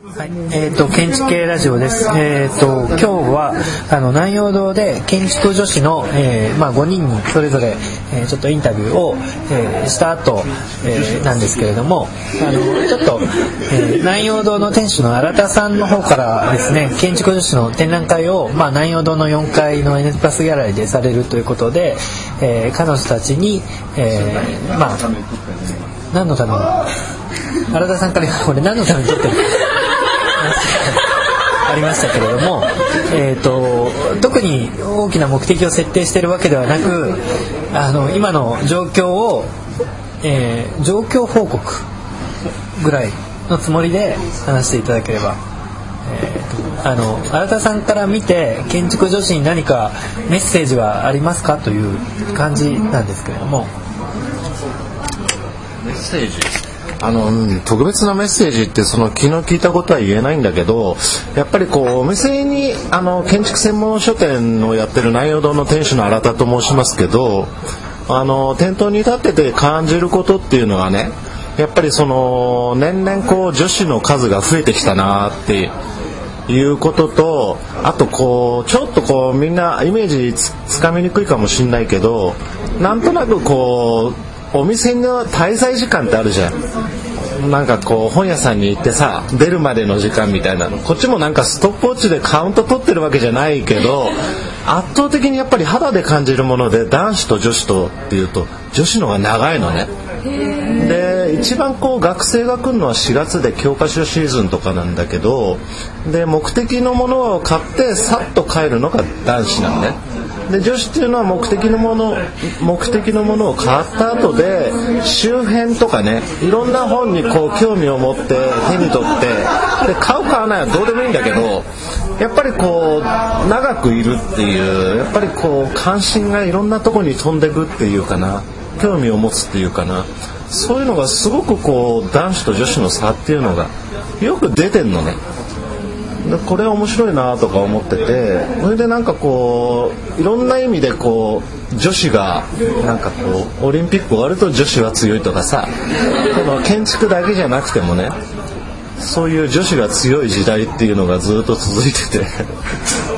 はい、えっ、と建築系ラジオです。えっ、と今日はあの南陽堂で建築女子の、えーまあ5人にそれぞれ、えーちょっとインタビューを、えーした後、えーなんですけれども、あのちょっと、えー南陽堂の店主の新田さんの方からですね、建築女子の展覧会をまあ南陽堂の4階の N プラスギャラリーでされるということで、えー彼女たちに、えーまあ何のために？新田さんからこれ何のために撮ってる ありましたけれども、えー、と特に大きな目的を設定しているわけではなくあの今の状況を、えー状況報告ぐらいのつもりで話していただければ。えーとあの新田さんから見て建築女子に何かメッセージはありますかという感じなんですけれどもメッセージあの、特別なメッセージってその気の利いたことは言えないんだけどやっぱりこうお店にあの建築専門書店をやってる南陽堂の店主の新田と申しますけどあの店頭に立ってて感じることっていうのはねやっぱりその年々こう女子の数が増えてきたなっていうこととあとこうちょっとこうみんなイメージつかみにくいかもしれないけどなんとなくこうお店の滞在時間ってあるじゃん。なんかこう本屋さんに行ってさ出るまでの時間みたいなの。こっちもなんかストップウォッチでカウント取ってるわけじゃないけど圧倒的にやっぱり肌で感じるもので男子と女子とっていうと女子の方が長いのね。で一番こう学生が来るのは4月で教科書シーズンとかなんだけどで目的のものを買ってさっと帰るのが男子なんね。で女子っていうのは目的のもの目的のものを買った後で周辺とかねいろんな本にこう興味を持って手に取ってで買う買わないはどうでもいいんだけどやっぱりこう長くいるっていうやっぱりこう関心がいろんなとこに飛んでくっていうかな興味を持つっていうかなそういうのがすごくこう男子と女子の差っていうのがよく出てんのね。でこれ面白いなとか思っててそれでなんかこういろんな意味でこう女子がなんかこうオリンピック終わると女子は強いとかさでも建築だけじゃなくてもねそういう女子が強い時代っていうのがずっと続いてて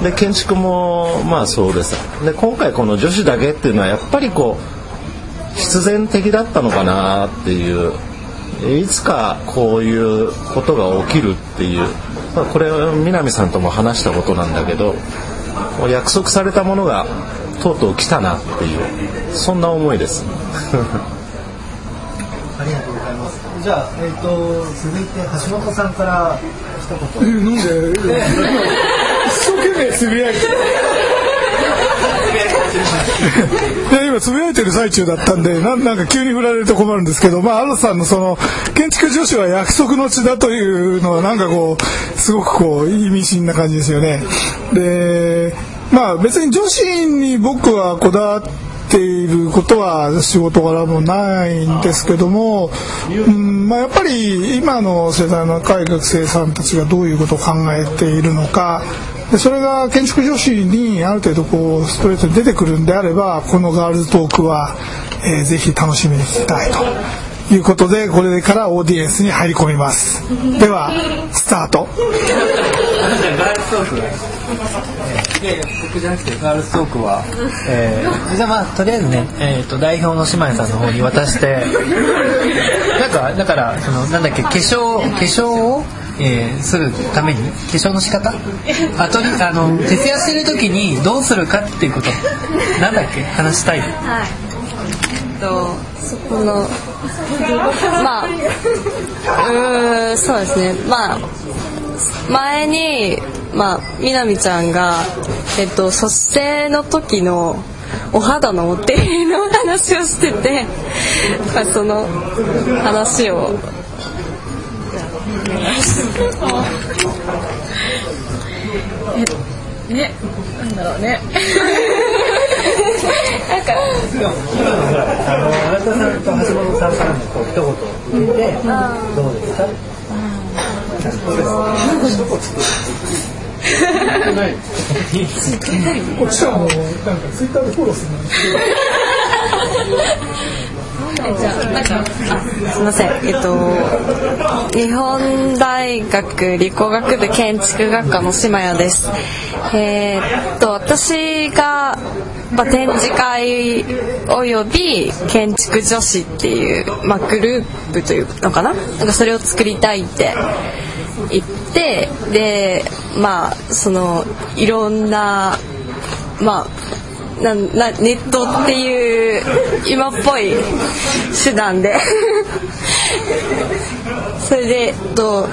で建築もまあそうでさで今回この女子だけっていうのはやっぱりこう必然的だったのかなっていういつかこういうことが起きるっていう、まあ、これは南さんとも話したことなんだけど約束されたものがとうとう来たなっていうそんな思いです。ありがとうございます。じゃあ、えっ、と、続いて橋本さんから一言。なんで？一生懸命つぶやいて 今つぶやいてる最中だったんでなんなんか急に振られると困るんですけどまあ新田さんのその建築女子は約束の地だというのはなんかこうすごくこう意味深な感じですよね。でまあ別に女子に僕はこだわっていることは仕事柄もないんですけども、うんまあ、やっぱり今の世代の若い学生さんたちがどういうことを考えているのかでそれが建築女子にある程度こうストレートに出てくるんであればこのガールズトークは、えーぜひ楽しみにしたいと。いうことでこれからオーディエンスに入り込みます。ではスタート。ガールズトークいやいや僕じゃなくてガールズトークは、えーじゃあまあとりあえずね、えー、と代表の姉妹さんの方に渡して。なんかだからそのなんだっけ化粧化粧を、えーするために化粧の仕方？あとにあの徹夜してる時にどうするかっていうこと。なんだっけ？話したいはい。えっとそこのまあうーんそうですね。まあ前にまあみなみちゃんがえっと卒生の時のお肌のお手入れの話をしてて、まあ、その話をえ、なんだろうね。なんか今のほらあの新田さんと橋本さんからのこう一言聞いて、うんどうですか、こっちはもうなんかツイッターでフォローするのすみません。えっと日本大学理工学部建築学科の島谷です。えーっと私が、まあ、展示会および建築女子っていう、まあ、グループというのかな？なんかそれを作りたいって言ってでまあそのいろんなまあななネットっていう今っぽい手段で それで、と、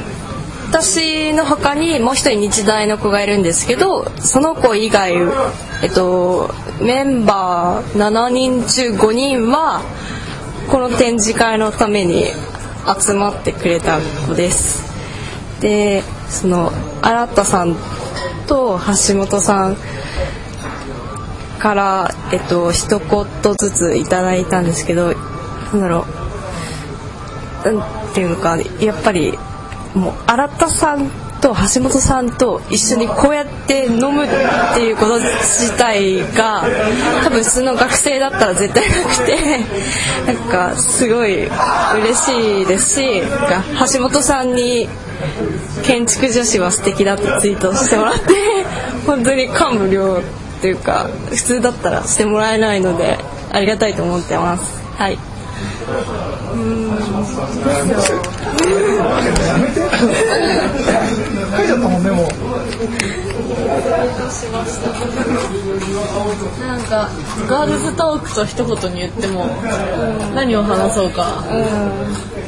私の他にもう一人日大の子がいるんですけどその子以外、えっと、メンバー7人中5人はこの展示会のために集まってくれた子です。でその新田さんと橋本さんから、えっと一言ずついただいたんですけどなんだろう。なんていうのかやっぱりもう新田さんと橋本さんと一緒にこうやって飲むっていうこと自体が多分普通の学生だったら絶対なくて なんかすごい嬉しいですし橋本さんに建築女子は素敵だってツイートしてもらって本当に感無量っていうか普通だったらしてもらえないのでありがたいと思ってます。はい。書いちゃったもん。ねもうなんかガールズトークと一言に言っても何を話そうか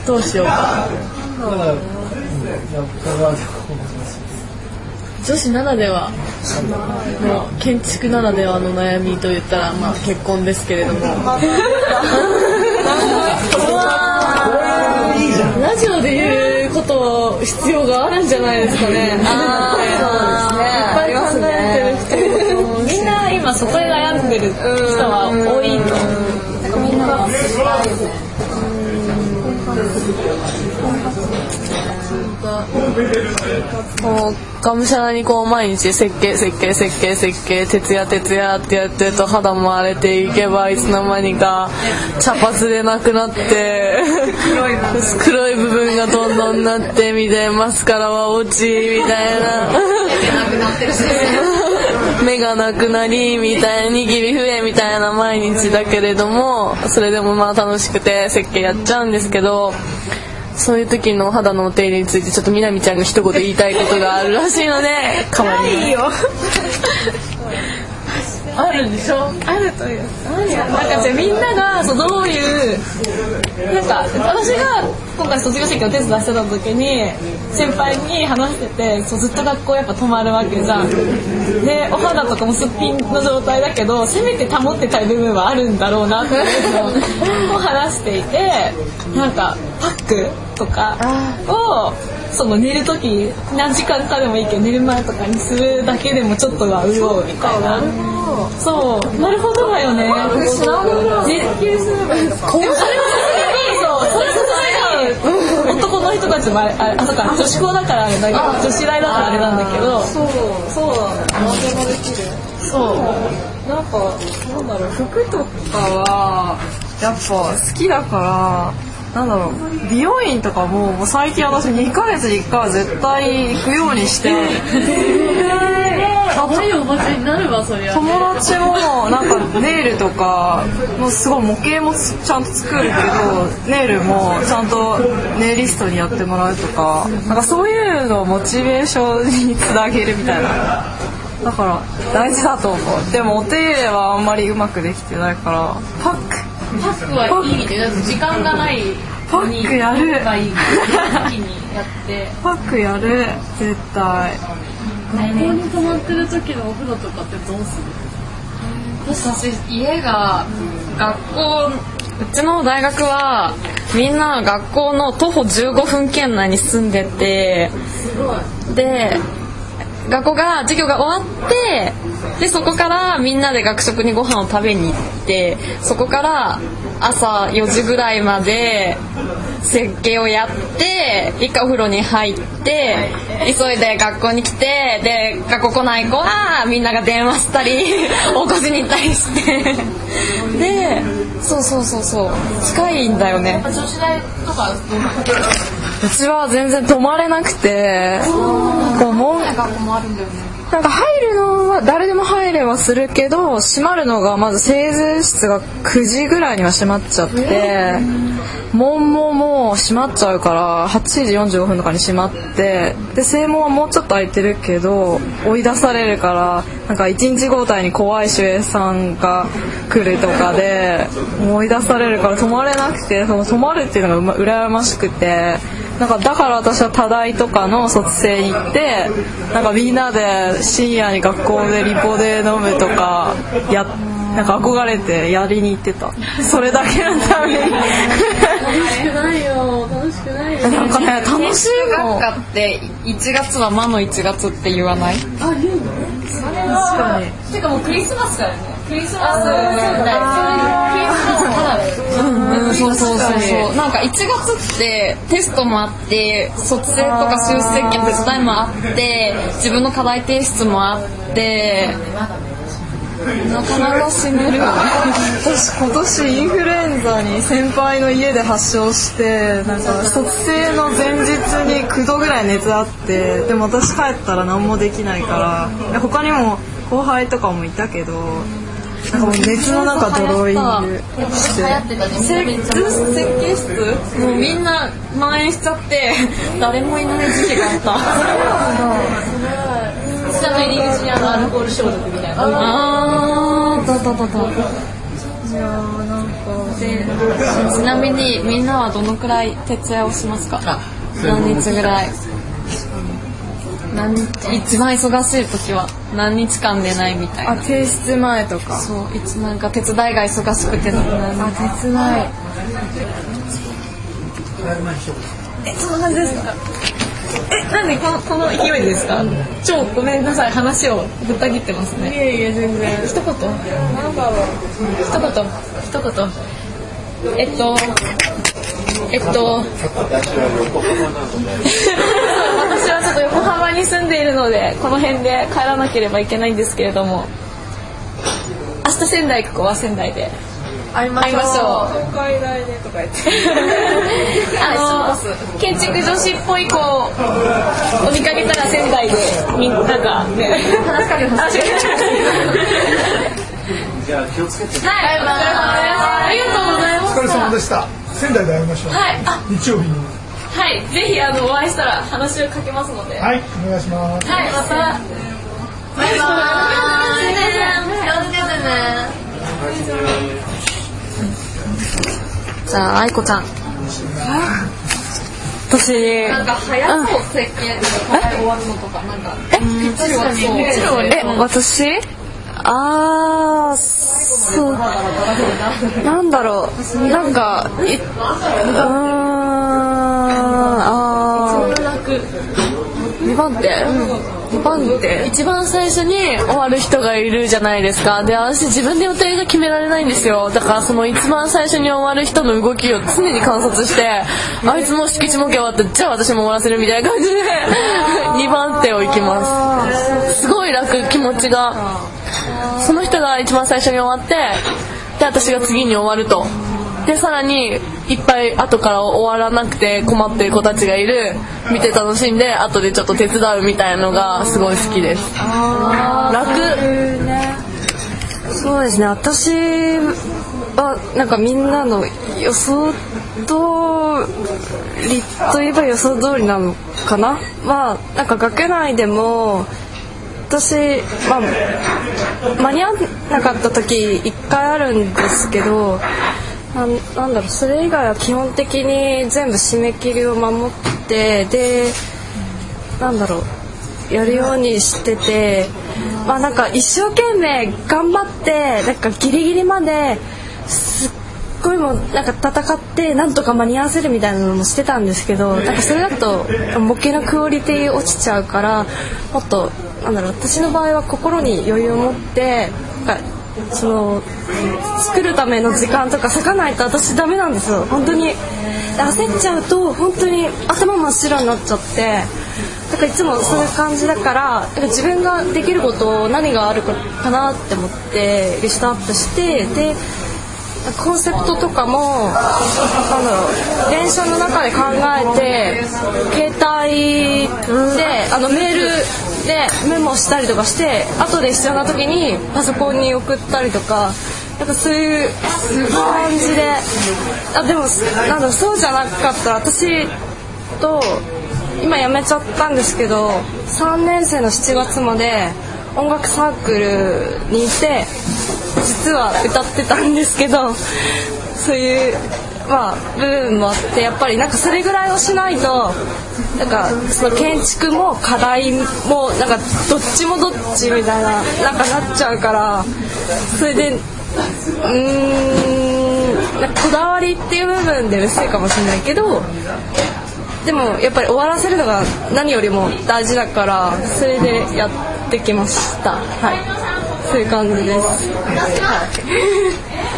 どうしようか女子ならではの建築ならではの悩みと言ったらまあ結婚ですけれども。ラジオで言うこと必要があるんじゃないですかね。あー。そうですね。いっぱい考えてる人もみんな今そこで悩んでる人は多いと。もうがむしゃらにこう毎日設計設計設計設計徹夜徹夜ってやってると肌も荒れていけばいつの間にか茶髪でなくなって黒い部分がどんどんなってみたいなマスカラは落ちみたいな目がなくなりみたいに握り増えみたいな毎日だけれどもそれでもまあ楽しくて設計やっちゃうんですけどそういう時の肌のお手入れについてちょっとみなみちゃんが一言言いたいことがあるらしいので代わりによ。あるでしょ？あるというなんかじゃみんながそうどういうなんか私が今回卒業式のテスト出してた時に先輩に話しててそうずっと学校やっぱ泊まるわけじゃん。でお肌とかもすっぴんの状態だけどせめて保ってたい部分はあるんだろうなっていうの。を話していてなんかパック。とかをその寝る時何時間かでもいいけど寝る前とかにするだけでもちょっとは潤うみたいな。そうなるほどだよね。絶景するばいいでもそれはさすがにそうそさすがに男の人たちもあれあれあそうか女子校だからあれだけど女子大だからあれなんだけどそうそう何でもできるそうなんかなんだろう服とかはやっぱ好きだからなんだろう。美容院とかももう最近私2ヶ月に1回は絶対行くようにして。可愛いおばちになるわそりゃ友達もなんかネイルとかもうすごい模型もちゃんと作るけどネイルもちゃんとネイリストにやってもらうとかなんかそういうのをモチベーションにつなげるみたいな。だから大事だと思う。でもお手入れはあんまりうまくできてないからパックパックはいいねだって時間がないパックやる。がいい時にやってパックやる絶対。学校に泊まってる時のお風呂とかってどうする？私家が学校うちの大学はみんな学校の徒歩15分圏内に住んでてで学校が授業が終わってでそこからみんなで学食にご飯を食べに行ってそこから朝4時ぐらいまで設計をやって一回お風呂に入って急いで学校に来てで学校来ない子はみんなが電話したり 起こしに行ったりして。でそうそうそうそう。近いんだよね。うちは全然泊まれなくて。こうもん学校もあるんだよねなんか入るのは誰でも入れはするけど閉まるのがまず製図室が9時ぐらいには閉まっちゃって門ももう閉まっちゃうから8時45分とかに閉まってで正門はもうちょっと開いてるけど追い出されるからなんか1日交代に怖い守衛さんが来るとかで追い出されるから泊まれなくてその泊まるっていうのがうま羨ましくてなんかだから私は多大とかの卒生に行ってなんかみんなで深夜に学校でリポで飲むとかやなんか憧れてやりに行ってた。それだけのために。楽しくないよ。楽しくないよ。なんかね楽しいの学科って1月は魔の1月って言わない？確かに。てかもうクリスマスだよねクリスマスだよね。クリスマスただだようんそうそうそうそう。なんか1月ってテストもあって卒生とか修正期の手伝いもあって自分の課題提出もあって。なかなかしんどいよね私今年インフルエンザに先輩の家で発症してなんか卒生の前日に9度ぐらい熱あってでも私帰ったら何もできないから他にも後輩とかもいたけど熱の中ドローイングして流行ってたね設設計室もうみんな蔓延しちゃって誰もい。ない。時期があった下の入り口にあのアルコール消毒みたい。なあーだだだだでちなみにみんなはどのくらい。徹夜をしますか何日ぐらい。何日？一番忙しい時は何日間寝ないみたいな。あ提出前とか。そういつなんか手伝いが忙しくて何あ手伝い。えそんな感じですか？えなんでこのこの勢いですか？超ごめんなさい話をぶった切ってますね。いえいえ全然。一言？なんだろう。一言。一言。えっとえっと と横浜に住んでいるのでこの辺で帰らなければいけないんですけれども。明日仙台行く子は仙台で。会いましょう。東海大でとか言って。あの建築女子っぽい子をお見かけたら仙台でみんながね。話しかけてほしい。じゃあ気をつけて。はい、お疲れ様です。ありがとうございまお疲れした。様でした。仙台で会いましょう、はい、あ、日曜日にはい、ぜひあのお会いしたら話をかけますので。はい、はいお願いします。また。バイバイ。気をつけてね。じゃあ愛子ちゃん。私なんか早そう設計で終わるのとかなんか。え、私？あー、そう。なんだろう。なんか、い、うーん、あー。2番手番一番最初に終わる人がいるじゃないですか。で、私自分で予定が決められないんですよ。だからその一番最初に終わる人の動きを常に観察して、あいつも敷地模型終わって、じゃあ私も終わらせるみたいな感じで、2番手を行きます。すごい楽、気持ちが。その人が一番最初に終わってで私が次に終わると。でさらにいっぱい後から終わらなくて困ってる子たちがいる見て楽しんで後でちょっと手伝うみたいのがすごい好きです。楽？そうですね。私はなんかみんなの予想通りといえば予想通りなのかな？まあなんか学内でも私、まあ、間に合わなかった時一回あるんですけどななんだろうそれ以外は基本的に全部締め切りを守ってでなんだろうやるようにしててまあなんか一生懸命頑張ってなんかギリギリまですっごいもうなんか戦ってなんとか間に合わせるみたいなのもしてたんですけどなんかそれだと模型のクオリティ落ちちゃうからもっとなんだろう私の場合は心に余裕を持ってその作るための時間とか割かないと私ダメなんですよ。本当に焦っちゃうと本当に頭真っ白になっちゃってだからいつもそういう感じだからなんか自分ができること何があるかなって思ってリストアップしてでコンセプトとかもなんだろう電車の中で考えて携帯であのメールでメモしたりとかして後で必要な時にパソコンに送ったりとかなんかそういう感じで。あでもなんだそうじゃなかった私と今辞めちゃったんですけど3年生の7月まで音楽サークルにいて実は歌ってたんですけどそういうまあ部分もあってやっぱりなんかそれぐらいをしないとなんかその建築も課題もなんかどっちもどっちみたいななんかなっちゃうからそれでうんなんかこだわりっていう部分で薄いかもしれないけどでもやっぱり終わらせるのが何よりも大事だからそれでやってきました。はい。そういう感じです、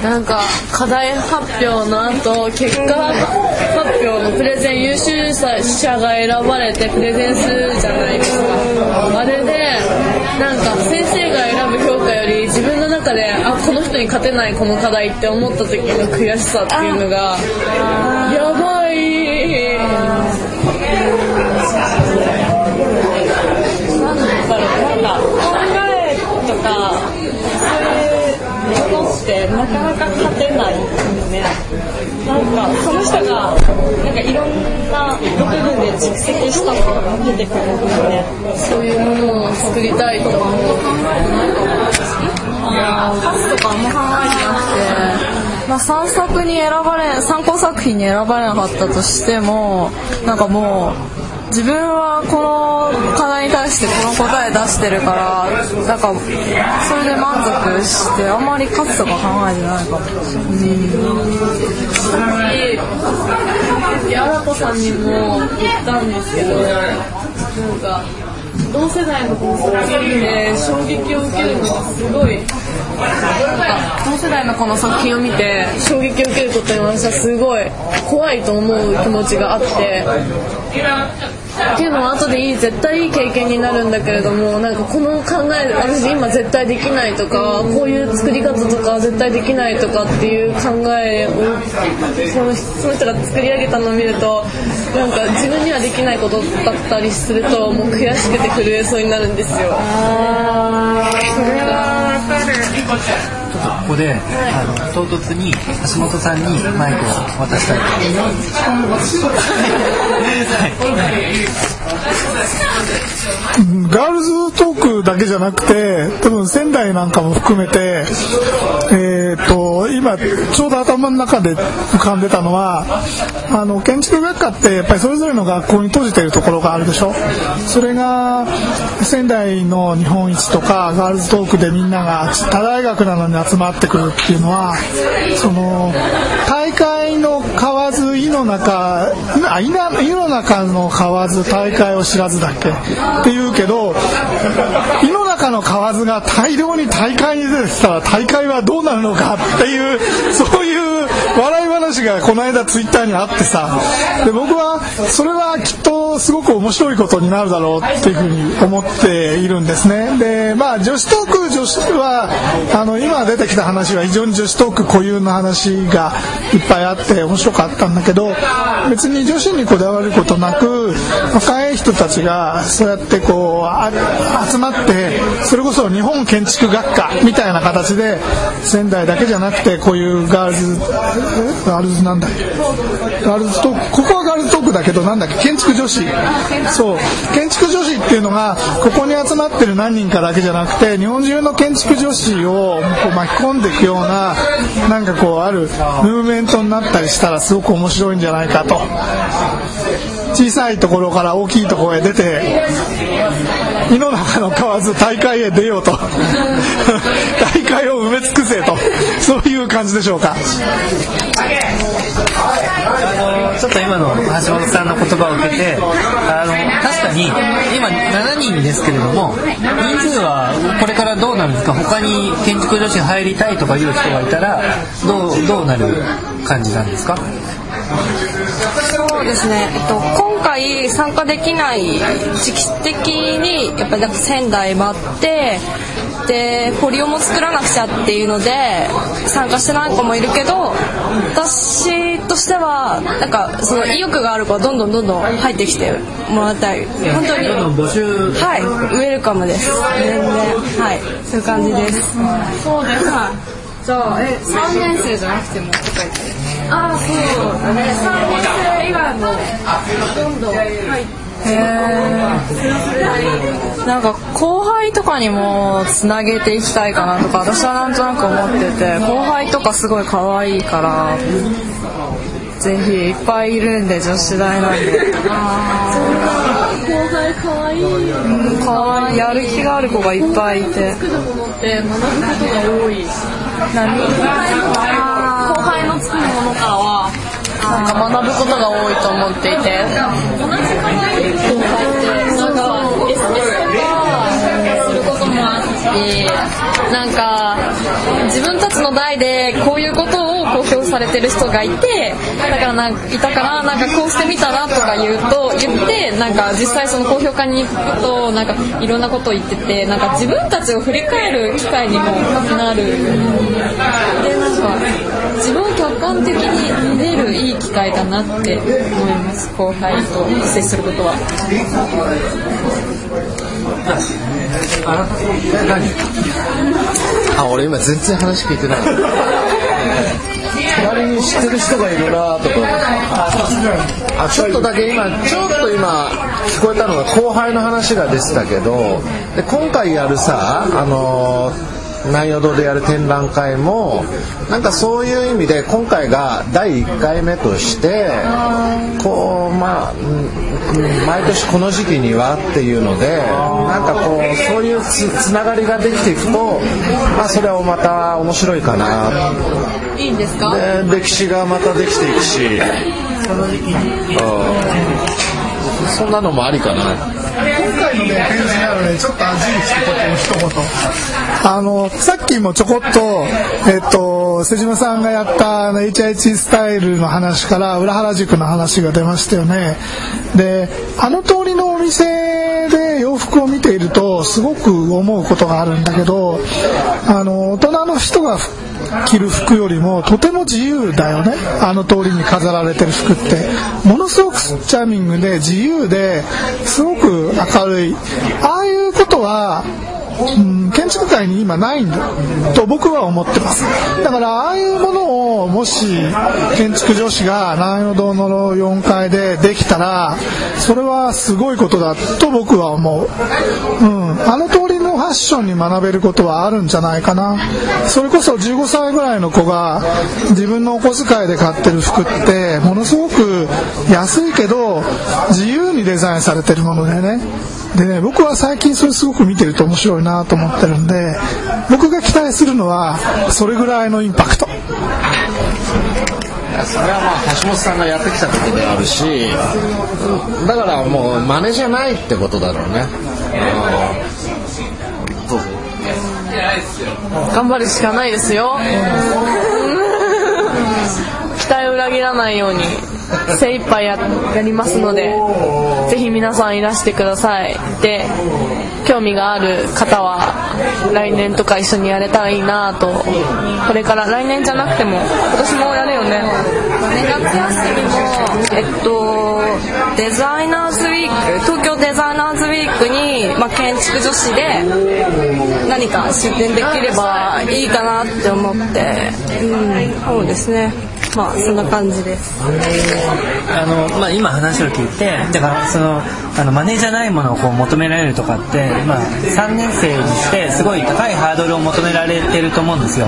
なんか課題発表の後結果発表のプレゼン優秀者が選ばれてプレゼンするじゃないですか。あれでなんか先生が選ぶ評価より自分の中であこの人に勝てないこの課題って思った時の悔しさっていうのがやばいなんだろうなんか考えとかそういうものってなかなか勝てないよねなんかその人がなんかいろんな部分で蓄積したのが出てくるんでそういうものを作りたいと思ういやパスとかあんま考えてなくてまあ、3作に選ばれ参考作品に選ばれなかったとしてもなんかもう自分はこの課題に対してこの答え出してるからなんかそれで満足してあんまり勝つとか考えてないかもうん。新子さんにも言ったんですけどなんか同世代のこの作品で衝撃を受けるのがすごいなんか同世代のこの作品を見て衝撃を受けることに私はすごい怖いと思う気持ちがあってっていうのは後でいい絶対いい経験になるんだけれどもなんかこの考え私今絶対できないとかこういう作り方とか絶対できないとかっていう考えをそのその人が作り上げたのを見るとなんか自分にはできないことだったりするともう悔しくて震えそうになるんですよ。とここで、あの唐突に橋本さんにマイクを渡したいと思います。ガールズトークだけじゃなくて多分仙台なんかも含めて、えー、と今ちょうど頭の中で浮かんでたのはあの建築学科ってやっぱりそれぞれの学校に閉じてるところがあるでしょ？それが仙台の日本一とかガールズトークでみんなが他大学なのに集まってくるっていうのはその大会の買わず井の中あ井の中の買わず大会を知らずだっけ？っていうけど井中の蛙が大量に大会に出てきた。ら大会はどうなるのかっていうそういう話がこの間ツイッターにあってさで僕はそれはきっとすごく面白いことになるだろうっていうふうに思っているんですね。でまあ女子トーク女子はあの今出てきた話は非常に女子トーク固有の話がいっぱいあって面白かったんだけど別に女子にこだわることなく若い人たちがそうやってこう集まってそれこそ日本建築学科みたいな形で仙台だけじゃなくてこういうガールズガールズなんだっけ？ガールズトーク。ここはガールズトークだけどなんだっけ？建築女子。そう。建築女子っていうのがここに集まってる何人かだけじゃなくて日本中の建築女子をこう巻き込んでいくようななんかこうあるムーブメントになったりしたらすごく面白いんじゃないかと。小さいところから大きいところへ出て井の中の蛙大会へ出ようと。大会を埋め尽くせとそういう感じでしょうか。あのちょっと今の橋本さんの言葉を受けてあの確かに今7人ですけれども人数はこれからどうなるんですか他に建築女子入りたいとかいう人がいたらどうどうなる感じなんですか？そうですね、えっと、今回参加できない時期的にやっぱりなんか仙台もあってでフォリオも作らなくちゃっていうので参加してない子もいるけど私としてはなんかその意欲がある子はどんどんどんどん入ってきてもらいたい。本当にはいウェルカムです。全然はいそういう感じです。そうです。じゃあえ3年生じゃなくてもって書いてある。ああそう。だね3年生以外もどんどん入ってなんか後輩とかにもつなげていきたいかなとか私はなんとなく思ってて後輩とかすごい可愛いからぜひいっぱいいるんで女子大なんで。後輩かわい。いうん可愛い。やる気がある子がいっぱいいて。作るものって学ぶことが多い。何？後輩の作るものからは。なんか学ぶことが多いと思っていて。同じ可愛い後輩ってなんか SNS とかすることもあってなんか自分たちの代でこういうことを公表されてる人がいてだからないたからなんかこうしてみたらとか言うと言ってなんか実際その公評会に行くとなんかいろんなことを言っててなんか自分たちを振り返る機会にもなるでなんか自分を客観的に見れるいい機会だなって思います後輩と接することは。あ俺今全然話聞いてない。隣に知ってる人がいるなとか。あちょっとだけ今ちょっと今聞こえたのが後輩の話が出てたけどで今回やるさあの南陽堂でやる展覧会もなんかそういう意味で今回が第1回目としてこうまあうん毎年この時期にはっていうのでなんかこうそういうつつながりができていくとまあそれはまた面白いかな。いいんですか？で歴史がまたできていくし。うんそんなのもありかな。今回のね展示なのでちょっと味に一言一言。あのさっきもちょこっとえっと瀬島さんがやったあの HIH スタイルの話から裏原宿の話が出ましたよね。であの通りのお店で洋服を見ているとすごく思うことがあるんだけどあの大人の人が着る服よりもとても自由だよね。あの通りに飾られてる服って。ものすごくチャーミングで自由ですごく明るい。ああいうことはうん建築界に今ないんだと僕は思ってます。だからああいうものをもし建築女子が南陽堂の4階でできたらそれはすごいことだと僕は思う、うん、あの通りファッションに学べることはあるんじゃないかな。それこそ15歳ぐらいの子が自分のお小遣いで買ってる服ってものすごく安いけど自由にデザインされてるものでね。でね僕は最近それすごく見てると面白いなと思ってるんで僕が期待するのはそれぐらいのインパクト。それはまあ橋本さんがやってきたことであるしだからもう真似じゃないってことだろうね。頑張るしかないですよ。期待を裏切らないように精一杯ややりますのでぜひ皆さんいらしてください。で興味がある方は来年とか一緒にやれたらいいなと。これから来年じゃなくても今年もやるよね。夏休みもえっとデザイナーズウィーク東京デザイナーズウィークに、まあ、建築女子で何か出展できればいいかなって思って。うんそうですね。まあそんな感じです。あの、まあ、今話を聞いてだからそのあのマネじゃないものをこう求められるとかって、まあ、3年生にしてすごい高いハードルを求められてると思うんですよ。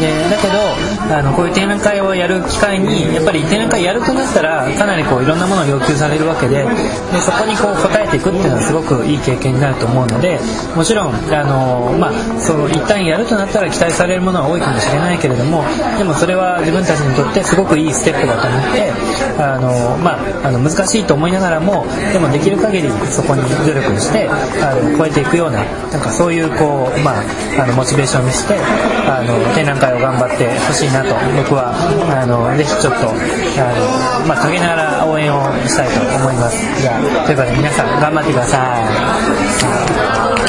でだけどあのこういう展覧会をやる機会にやっぱり展覧会やるとなったらかなりこういろんなものを要求されるわけででそこにこう答えていくっていうのはすごくいい経験になると思うのでもちろんあの、まあ、そう一旦やるとなったら期待されるものは多いかもしれないけれどもでもそれは自分たちにとってすごくいいステップだと思ってあの、まあ、あの難しいと思いながらもでもできる限りそこに努力してあの超えていくようななんかそういうこう、まあ、あのモチベーションにしてあの展覧会を頑張ってほしいなと僕はあのぜひちょっとあの、まあ、陰ながら応援をしたいと思います。じゃあということで皆さん頑張ってください。